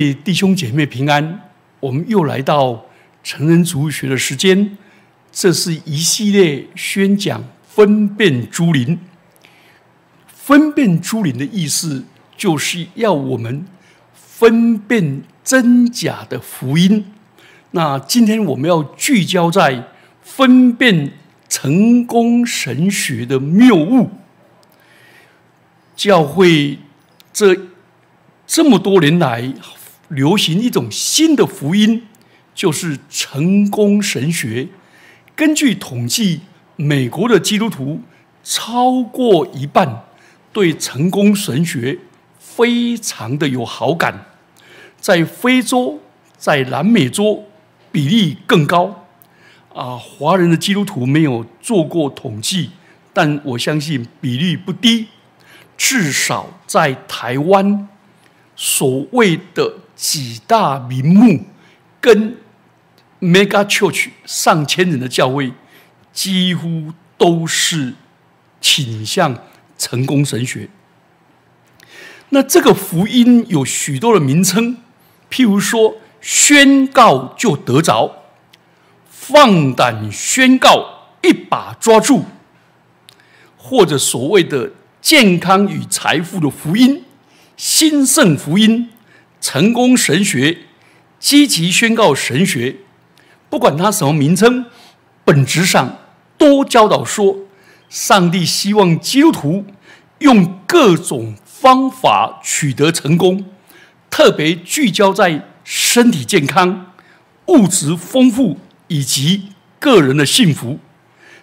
弟兄姐妹平安，我们又来到成人主学的时间。这是一系列宣讲分辨诸灵。分辨诸灵的意思，就是要我们分辨真假的福音。那今天我们要聚焦在分辨成功神学的谬误。教会这这么多年来。流行一种新的福音，就是成功神学。根据统计，美国的基督徒超过一半对成功神学非常的有好感。在非洲、在南美洲，比例更高。啊，华人的基督徒没有做过统计，但我相信比例不低。至少在台湾，所谓的。几大名目跟 Mega Church 上千人的教会，几乎都是倾向成功神学。那这个福音有许多的名称，譬如说宣告就得着，放胆宣告一把抓住，或者所谓的健康与财富的福音，兴盛福音。成功神学、积极宣告神学，不管它什么名称，本质上都教导说，上帝希望基督徒用各种方法取得成功，特别聚焦在身体健康、物质丰富以及个人的幸福。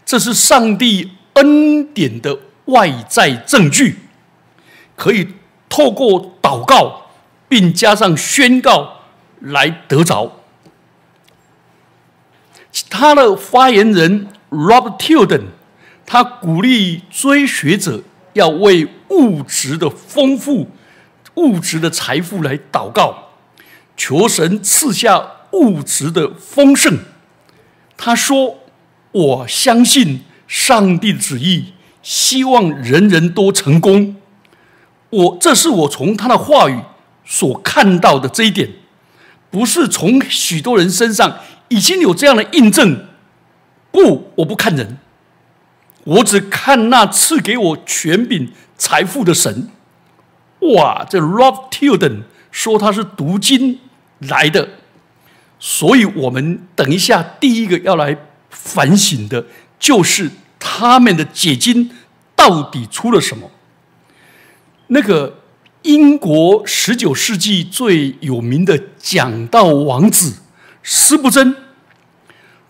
这是上帝恩典的外在证据，可以透过祷告。并加上宣告来得着。他的发言人 Rob Tilden，他鼓励追学者要为物质的丰富、物质的财富来祷告，求神赐下物质的丰盛。他说：“我相信上帝旨意，希望人人都成功。我这是我从他的话语。”所看到的这一点，不是从许多人身上已经有这样的印证。不，我不看人，我只看那赐给我权柄、财富的神。哇，这 Rob Tilden 说他是读经来的，所以我们等一下第一个要来反省的，就是他们的解经到底出了什么？那个。英国十九世纪最有名的讲道王子斯布真，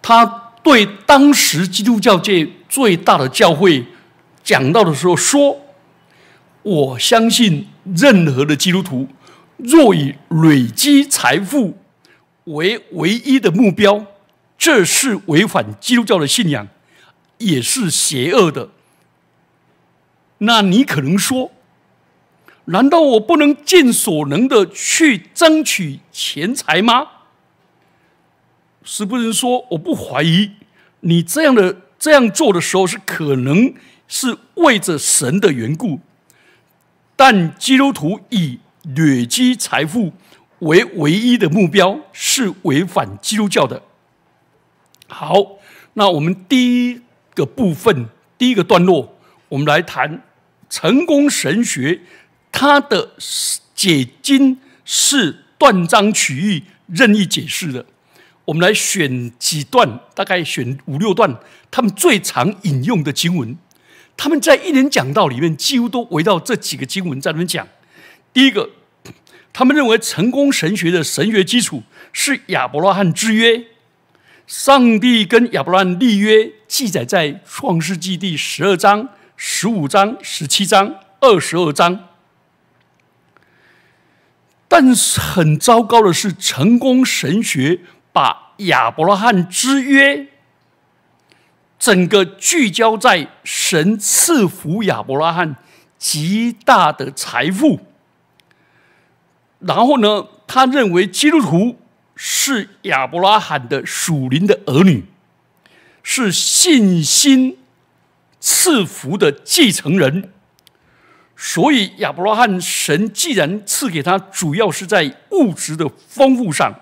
他对当时基督教界最大的教会讲道的时候说：“我相信任何的基督徒，若以累积财富为唯一的目标，这是违反基督教的信仰，也是邪恶的。”那你可能说。难道我不能尽所能的去争取钱财吗？是不是说我不怀疑你这样的这样做的时候是可能是为着神的缘故？但基督徒以累积财富为唯一的目标是违反基督教的。好，那我们第一个部分第一个段落，我们来谈成功神学。他的解经是断章取义、任意解释的。我们来选几段，大概选五六段，他们最常引用的经文。他们在一连讲道里面，几乎都围绕这几个经文在那边讲。第一个，他们认为成功神学的神学基础是亚伯拉罕之约。上帝跟亚伯拉罕立约，记载在创世纪第十二章、十五章、十七章、二十二章。但是很糟糕的是，成功神学把亚伯拉罕之约整个聚焦在神赐福亚伯拉罕极大的财富，然后呢，他认为基督徒是亚伯拉罕的属灵的儿女，是信心赐福的继承人。所以亚伯拉罕神既然赐给他，主要是在物质的丰富上。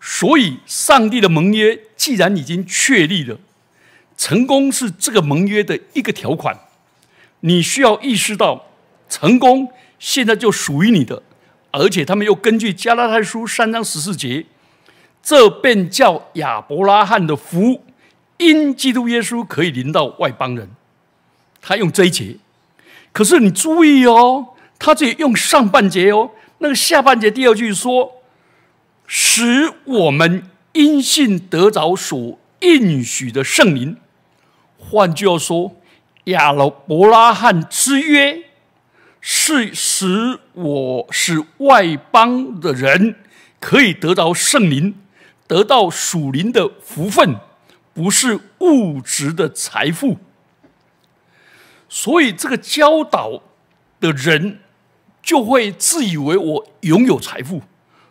所以上帝的盟约既然已经确立了，成功是这个盟约的一个条款。你需要意识到，成功现在就属于你的，而且他们又根据加拉太书三章十四节，这便叫亚伯拉罕的福，因基督耶稣可以临到外邦人。他用这一节。可是你注意哦，他这里用上半节哦，那个下半节第二句说，使我们因信得着所应许的圣灵。换句话说，亚伯拉罕之约是使我使外邦的人可以得到圣灵，得到属灵的福分，不是物质的财富。所以，这个教导的人就会自以为我拥有财富，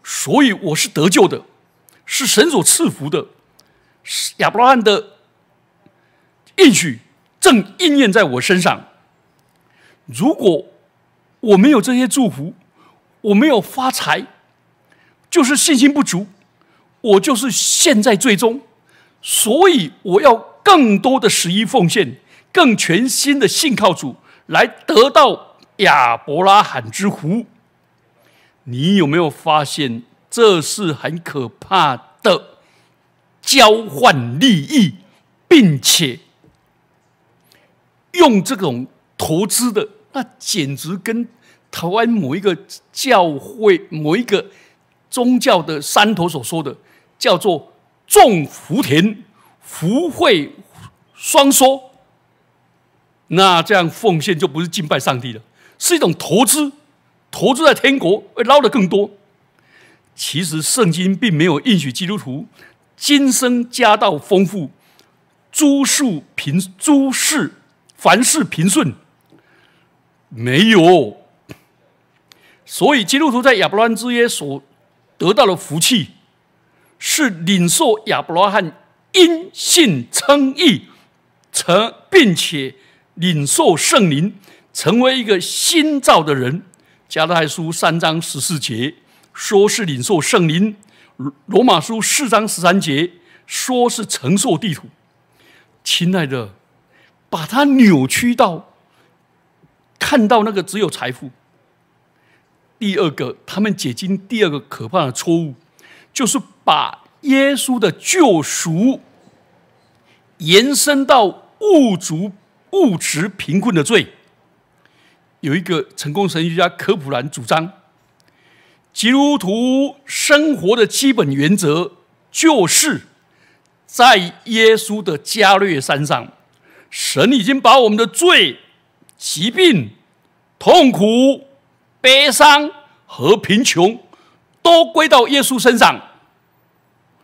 所以我是得救的，是神所赐福的。是亚伯拉罕的应许正应验在我身上。如果我没有这些祝福，我没有发财，就是信心不足，我就是陷在最终。所以，我要更多的十一奉献。更全新的信靠主，来得到亚伯拉罕之福。你有没有发现，这是很可怕的交换利益，并且用这种投资的，那简直跟台湾某一个教会、某一个宗教的山头所说的，叫做种福田，福慧双收。那这样奉献就不是敬拜上帝了，是一种投资，投资在天国会捞得更多。其实圣经并没有应许基督徒今生家道丰富，诸事平诸事凡事平顺，没有。所以基督徒在亚伯拉罕之约所得到的福气，是领受亚伯拉罕因信称义，成并且。领受圣灵，成为一个新造的人。加拉太书三章十四节说是领受圣灵；罗马书四章十三节说是承受地土。亲爱的，把它扭曲到看到那个只有财富。第二个，他们解经第二个可怕的错误，就是把耶稣的救赎延伸到物主。物质贫困的罪，有一个成功神学家科普兰主张，基督徒生活的基本原则就是在耶稣的加略山上，神已经把我们的罪、疾病、痛苦、悲伤和贫穷都归到耶稣身上，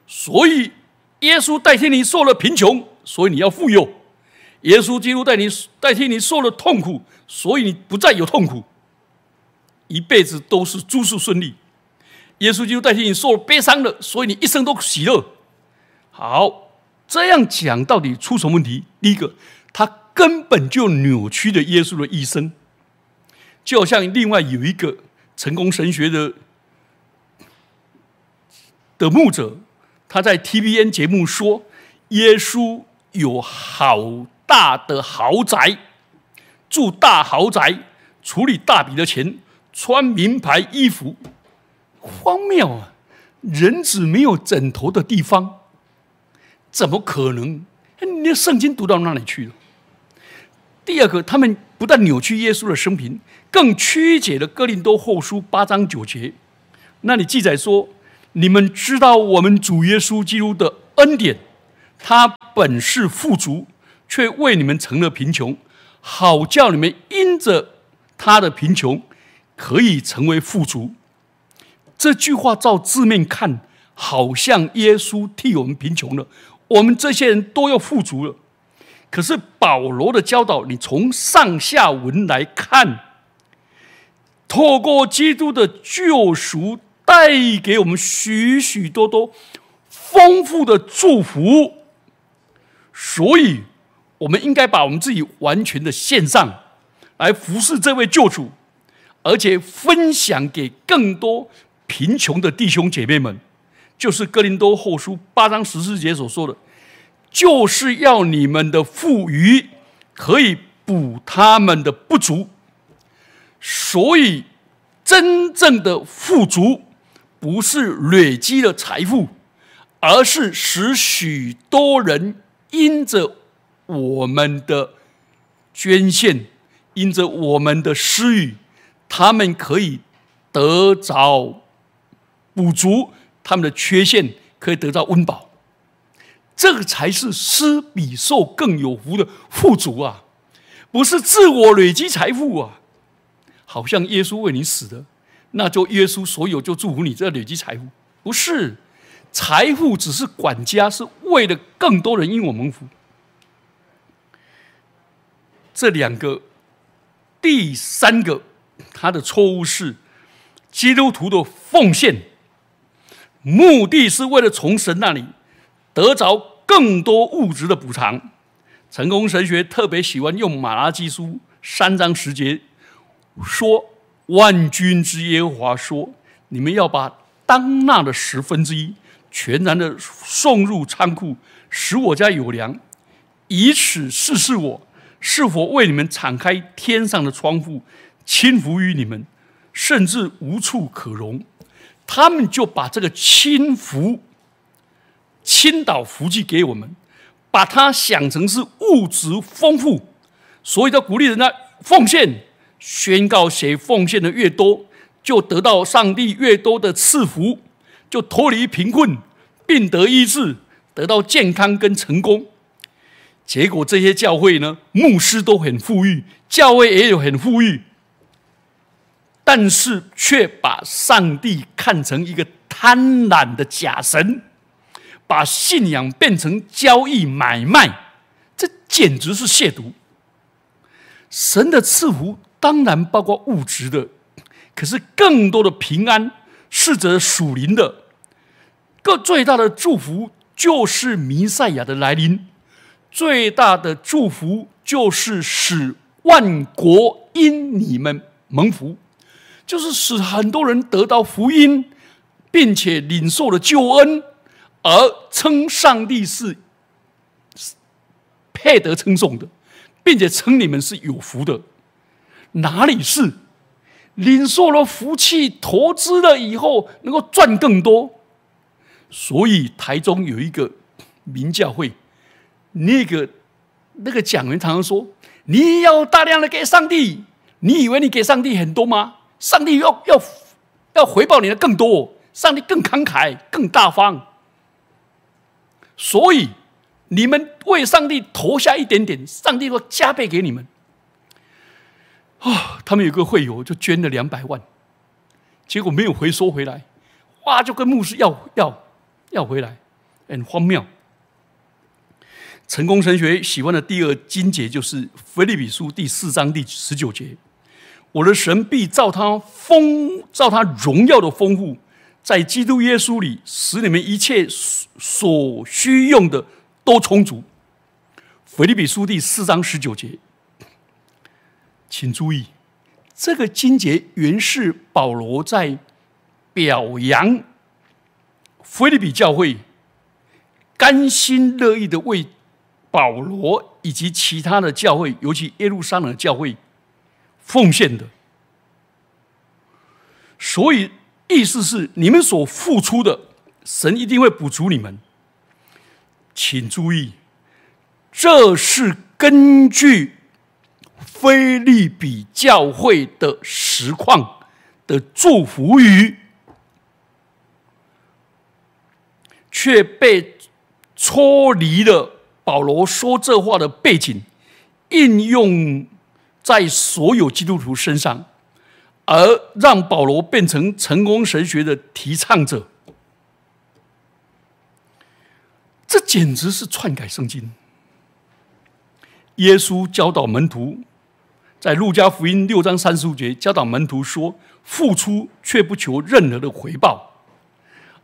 所以耶稣代替你受了贫穷，所以你要富有。耶稣基督代你代替你受了痛苦，所以你不再有痛苦，一辈子都是诸事顺利。耶稣基督代替你受了悲伤了，所以你一生都喜乐。好，这样讲到底出什么问题？第一个，他根本就扭曲了耶稣的一生，就像另外有一个成功神学的的牧者，他在 T V N 节目说，耶稣有好。大的豪宅，住大豪宅，处理大笔的钱，穿名牌衣服，荒谬啊！人子没有枕头的地方，怎么可能？你的圣经读到哪里去了？第二个，他们不但扭曲耶稣的生平，更曲解了哥林多后书八章九节。那里记载说：“你们知道我们主耶稣基督的恩典，他本是富足。”却为你们成了贫穷，好叫你们因着他的贫穷可以成为富足。这句话照字面看，好像耶稣替我们贫穷了，我们这些人都要富足了。可是保罗的教导，你从上下文来看，透过基督的救赎，带给我们许许多多丰富的祝福，所以。我们应该把我们自己完全的献上，来服侍这位救主，而且分享给更多贫穷的弟兄姐妹们，就是哥林多后书八章十四节所说的，就是要你们的富余可以补他们的不足。所以，真正的富足不是累积的财富，而是使许多人因着我们的捐献。因着我们的施予，他们可以得着补足他们的缺陷，可以得到温饱。这个才是施比受更有福的富足啊！不是自我累积财富啊！好像耶稣为你死的，那就耶稣所有就祝福你这累积财富，不是财富只是管家，是为了更多人因我蒙福。这两个。第三个，他的错误是基督徒的奉献，目的是为了从神那里得着更多物质的补偿。成功神学特别喜欢用马拉基书三章十节说：“万军之耶和华说，你们要把当纳的十分之一全然的送入仓库，使我家有粮，以此试试我。”是否为你们敞开天上的窗户，倾福于你们，甚至无处可容？他们就把这个倾福、倾倒福气给我们，把它想成是物质丰富，所以他鼓励人家奉献，宣告谁奉献的越多，就得到上帝越多的赐福，就脱离贫困，并得医治，得到健康跟成功。结果这些教会呢，牧师都很富裕，教会也有很富裕，但是却把上帝看成一个贪婪的假神，把信仰变成交易买卖，这简直是亵渎。神的赐福当然包括物质的，可是更多的平安是则属灵的。个最大的祝福就是弥赛亚的来临。最大的祝福就是使万国因你们蒙福，就是使很多人得到福音，并且领受了救恩，而称上帝是配得称颂的，并且称你们是有福的。哪里是领受了福气，投资了以后能够赚更多？所以台中有一个名教会。那个那个讲员常常说：“你要大量的给上帝，你以为你给上帝很多吗？上帝要要要回报你的更多，上帝更慷慨、更大方。所以你们为上帝投下一点点，上帝会加倍给你们。”啊，他们有个会友就捐了两百万，结果没有回收回来，哇，就跟牧师要要要回来，很荒谬。成功神学喜欢的第二经节就是《腓立比书》第四章第十九节：“我的神必照他丰，照他荣耀的丰富，在基督耶稣里，使你们一切所需用的都充足。”《腓立比书》第四章十九节，请注意，这个经节原是保罗在表扬腓立比教会，甘心乐意的为。保罗以及其他的教会，尤其耶路撒冷教会，奉献的。所以意思是，你们所付出的，神一定会补足你们。请注意，这是根据菲利比教会的实况的祝福语，却被脱离了。保罗说这话的背景，应用在所有基督徒身上，而让保罗变成成功神学的提倡者，这简直是篡改圣经。耶稣教导门徒，在路加福音六章三十五节教导门徒说：“付出却不求任何的回报。”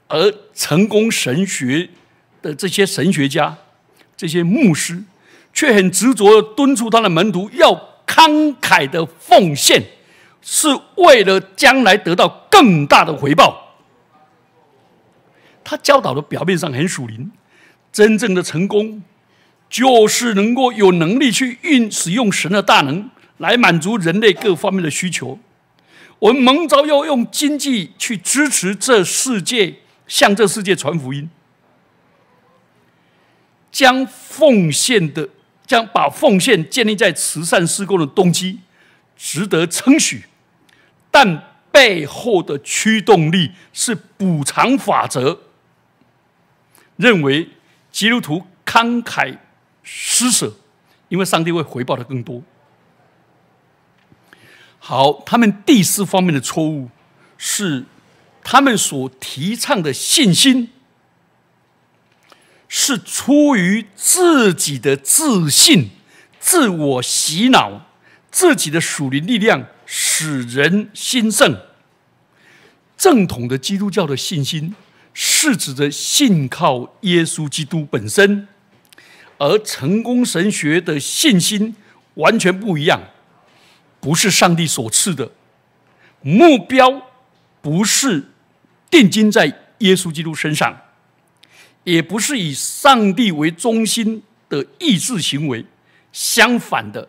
而成功神学的这些神学家。这些牧师却很执着的敦促他的门徒要慷慨的奉献，是为了将来得到更大的回报。他教导的表面上很属灵，真正的成功，就是能够有能力去运使用神的大能，来满足人类各方面的需求。我们蒙召要用经济去支持这世界，向这世界传福音，将奉献的，将把奉献建立在慈善施工的动机，值得称许，但背后的驱动力是补偿法则，认为基督徒慷慨施舍，因为上帝会回报的更多。好，他们第四方面的错误是，他们所提倡的信心是出于自己的自信、自我洗脑、自己的属灵力量使人兴盛。正统的基督教的信心是指着信靠耶稣基督本身，而成功神学的信心完全不一样。不是上帝所赐的目标，不是定睛在耶稣基督身上，也不是以上帝为中心的意志行为。相反的，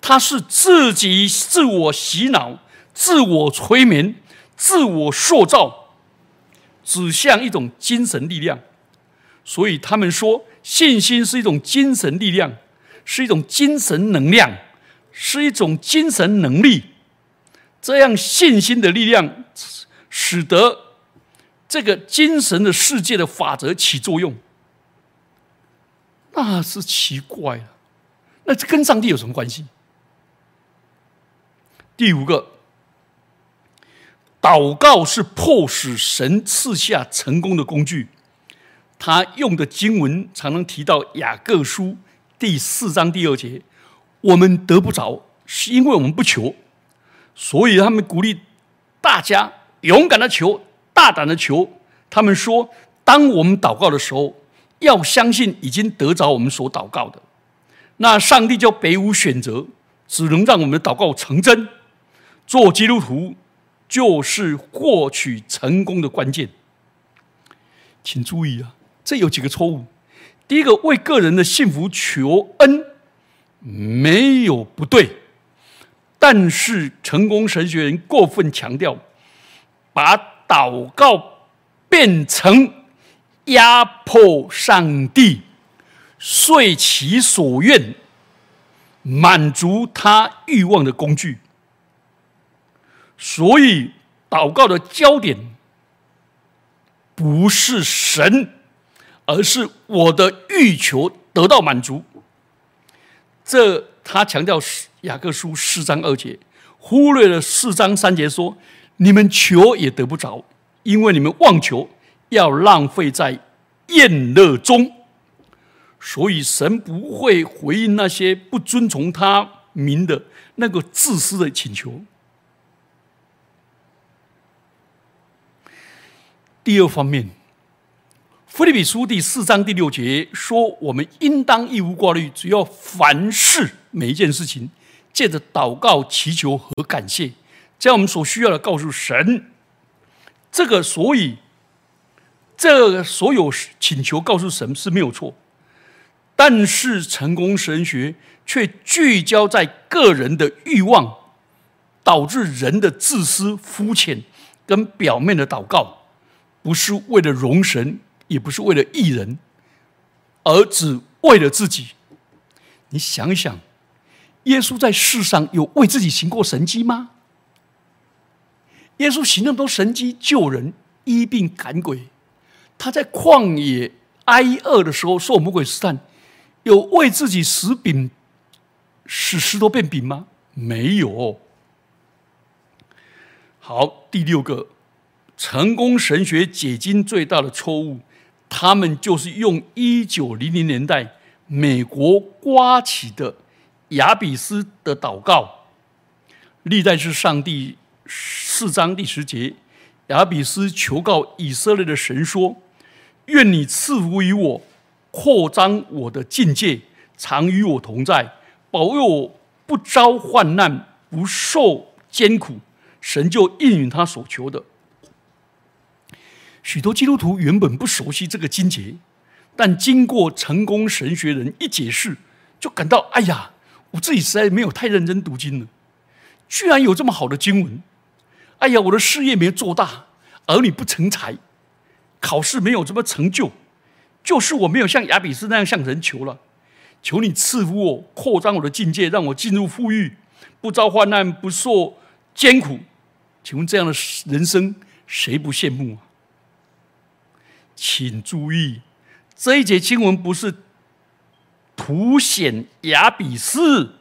他是自己自我洗脑、自我催眠、自我塑造，指向一种精神力量。所以他们说，信心是一种精神力量，是一种精神能量。是一种精神能力，这样信心的力量，使得这个精神的世界的法则起作用，那是奇怪了。那这跟上帝有什么关系？第五个，祷告是迫使神赐下成功的工具。他用的经文常常提到雅各书第四章第二节。我们得不着，是因为我们不求，所以他们鼓励大家勇敢的求，大胆的求。他们说，当我们祷告的时候，要相信已经得着我们所祷告的，那上帝就别无选择，只能让我们的祷告成真。做基督徒就是获取成功的关键。请注意啊，这有几个错误。第一个，为个人的幸福求恩。没有不对，但是成功神学人过分强调，把祷告变成压迫上帝、遂其所愿、满足他欲望的工具。所以，祷告的焦点不是神，而是我的欲求得到满足。这他强调雅各书四章二节，忽略了四章三节说：“你们求也得不着，因为你们妄求，要浪费在宴乐中。”所以神不会回应那些不遵从他名的那个自私的请求。第二方面。菲利比书第四章第六节说：“我们应当一无挂虑，只要凡事每一件事情，借着祷告、祈求和感谢，将我们所需要的告诉神。这个，所以这所有请求告诉神是没有错，但是成功神学却聚焦在个人的欲望，导致人的自私、肤浅跟表面的祷告，不是为了容神。”也不是为了艺人，而只为了自己。你想想，耶稣在世上有为自己行过神迹吗？耶稣行那么多神迹救人、医病赶鬼，他在旷野挨饿的时候受魔鬼试探，有为自己食饼使石头变饼吗？没有。好，第六个成功神学解经最大的错误。他们就是用一九零零年代美国刮起的亚比斯的祷告，历代是上帝四章第十节，亚比斯求告以色列的神说：“愿你赐福于我，扩张我的境界，常与我同在，保佑我不遭患难，不受艰苦，神就应允他所求的。许多基督徒原本不熟悉这个经节，但经过成功神学人一解释，就感到：哎呀，我自己实在没有太认真读经了，居然有这么好的经文！哎呀，我的事业没做大，儿女不成才，考试没有什么成就，就是我没有像亚比斯那样向人求了。求你赐福我，扩张我的境界，让我进入富裕，不遭患难，不受艰苦。请问这样的人生，谁不羡慕啊？请注意，这一节经文不是凸显亚比斯，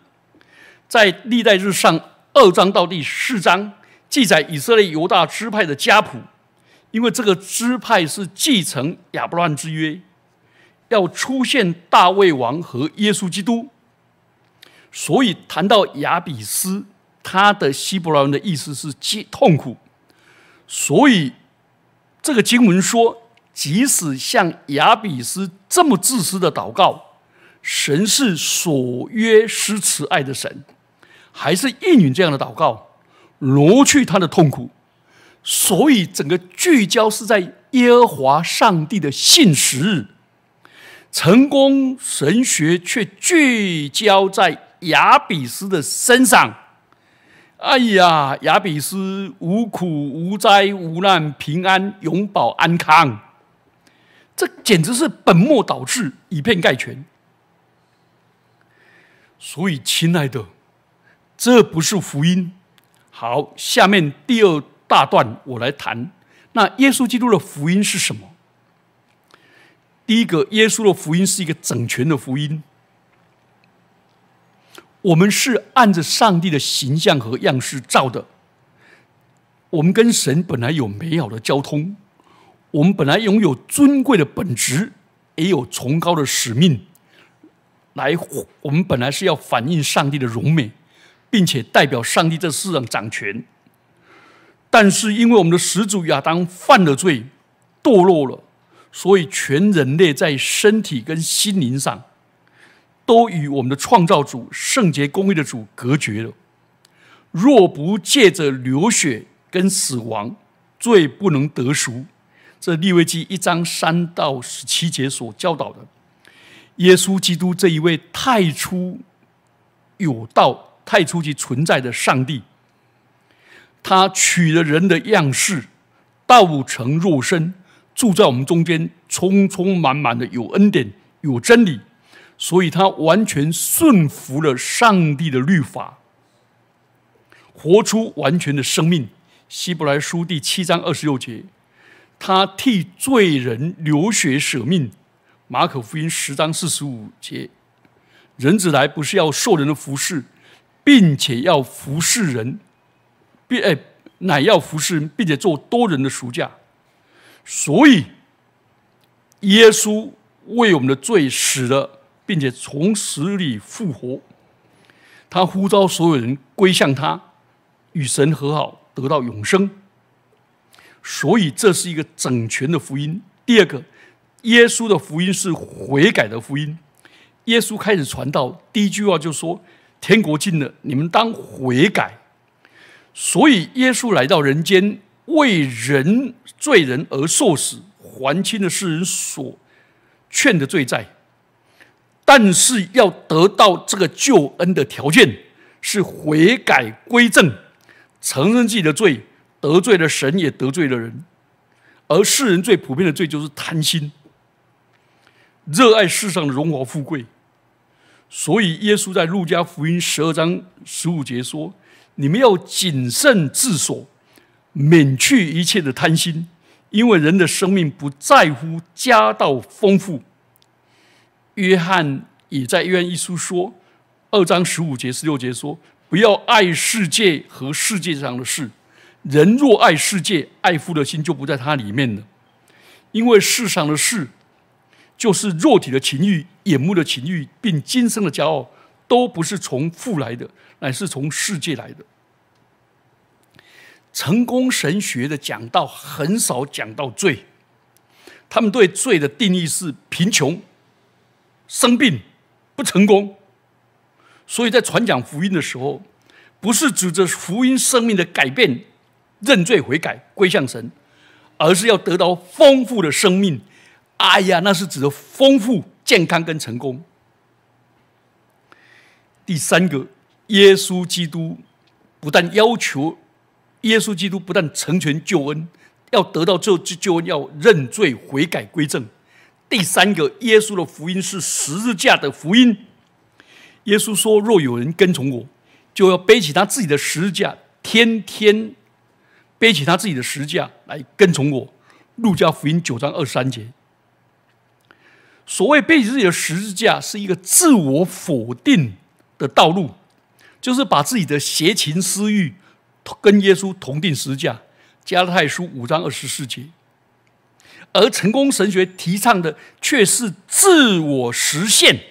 在历代日上二章到第四章记载以色列犹大支派的家谱，因为这个支派是继承亚伯拉罕之约。要出现大卫王和耶稣基督，所以谈到亚比斯，他的希伯来文的意思是“痛苦”。所以这个经文说，即使像亚比斯这么自私的祷告，神是所约施慈爱的神，还是应允这样的祷告，挪去他的痛苦。所以整个聚焦是在耶和华上帝的信实。成功神学却聚焦在亚比斯的身上。哎呀，亚比斯无苦无灾无难平安永保安康，这简直是本末倒置，以偏概全。所以，亲爱的，这不是福音。好，下面第二大段我来谈，那耶稣基督的福音是什么？第一个，耶稣的福音是一个整全的福音。我们是按着上帝的形象和样式造的。我们跟神本来有美好的交通，我们本来拥有尊贵的本质，也有崇高的使命。来，我们本来是要反映上帝的荣美，并且代表上帝在世上掌权。但是，因为我们的始祖亚当犯了罪，堕落了。所以，全人类在身体跟心灵上，都与我们的创造主、圣洁公义的主隔绝了。若不借着流血跟死亡，罪不能得赎。这利未记一章三到十七节所教导的，耶稣基督这一位太初有道、太初期存在的上帝，他取了人的样式，道成肉身。住在我们中间，充充满满的有恩典，有真理，所以他完全顺服了上帝的律法，活出完全的生命。希伯来书第七章二十六节，他替罪人流血舍命。马可福音十章四十五节，人子来不是要受人的服侍，并且要服侍人，并哎乃要服侍人，并且做多人的赎价。所以，耶稣为我们的罪死了，并且从死里复活。他呼召所有人归向他，与神和好，得到永生。所以，这是一个整全的福音。第二个，耶稣的福音是悔改的福音。耶稣开始传道，第一句话就说：“天国近了，你们当悔改。”所以，耶稣来到人间。为人罪人而受死，还清了世人所欠的罪债。但是要得到这个救恩的条件是悔改归正，承认自己的罪，得罪了神，也得罪了人。而世人最普遍的罪就是贪心，热爱世上的荣华富贵。所以耶稣在路加福音十二章十五节说：“你们要谨慎自守。”免去一切的贪心，因为人的生命不在乎家道丰富。约翰也在约翰一书说二章十五节十六节说：“不要爱世界和世界上的事。人若爱世界，爱父的心就不在他里面了。因为世上的事，就是肉体的情欲、眼目的情欲，并今生的骄傲，都不是从父来的，乃是从世界来的。”成功神学的讲道很少讲到罪，他们对罪的定义是贫穷、生病、不成功。所以在传讲福音的时候，不是指着福音生命的改变、认罪悔改、归向神，而是要得到丰富的生命。哎呀，那是指的丰富、健康跟成功。第三个，耶稣基督不但要求耶稣基督不但成全救恩，要得到这这救恩，要认罪悔改归正。第三个，耶稣的福音是十字架的福音。耶稣说：“若有人跟从我，就要背起他自己的十字架，天天背起他自己的十字架来跟从我。”路加福音九章二十三节。所谓背起自己的十字架，是一个自我否定的道路，就是把自己的邪情私欲跟耶稣同定十字架。加拉太书五章二十四节。而成功神学提倡的却是自我实现。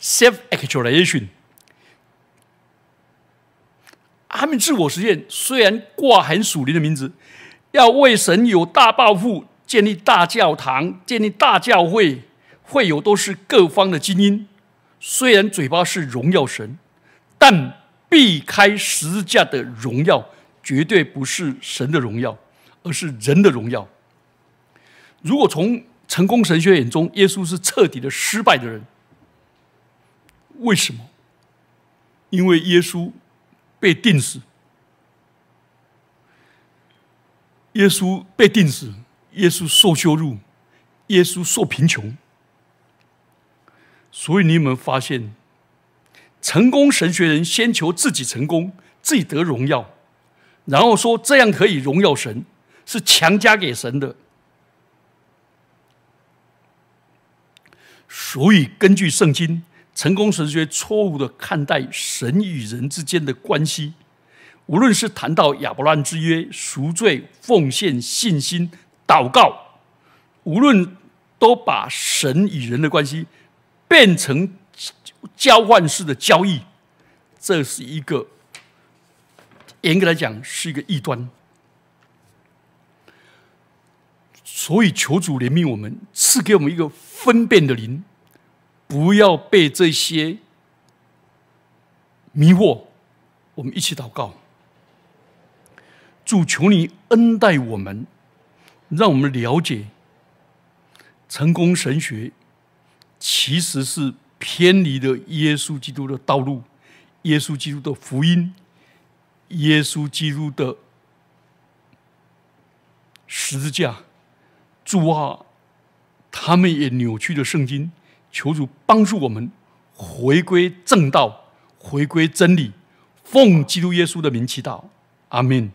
Self-actualization，他们自我实现虽然挂很属灵的名字，要为神有大抱负，建立大教堂，建立大教会，会有都是各方的精英。虽然嘴巴是荣耀神，但避开十字架的荣耀，绝对不是神的荣耀，而是人的荣耀。如果从成功神学眼中，耶稣是彻底的失败的人。为什么？因为耶稣被钉死，耶稣被钉死，耶稣受羞辱，耶稣受贫穷。所以你有没有发现，成功神学人先求自己成功，自己得荣耀，然后说这样可以荣耀神，是强加给神的。所以根据圣经。成功神学错误的看待神与人之间的关系，无论是谈到亚伯拉罕之约、赎罪、奉献、信心、祷告，无论都把神与人的关系变成交换式的交易，这是一个严格来讲是一个异端。所以求主怜悯我们，赐给我们一个分辨的灵。不要被这些迷惑，我们一起祷告。主求你恩待我们，让我们了解成功神学其实是偏离了耶稣基督的道路，耶稣基督的福音，耶稣基督的十字架。主啊，他们也扭曲了圣经。求主帮助我们回归正道，回归真理，奉基督耶稣的名祈祷，阿门。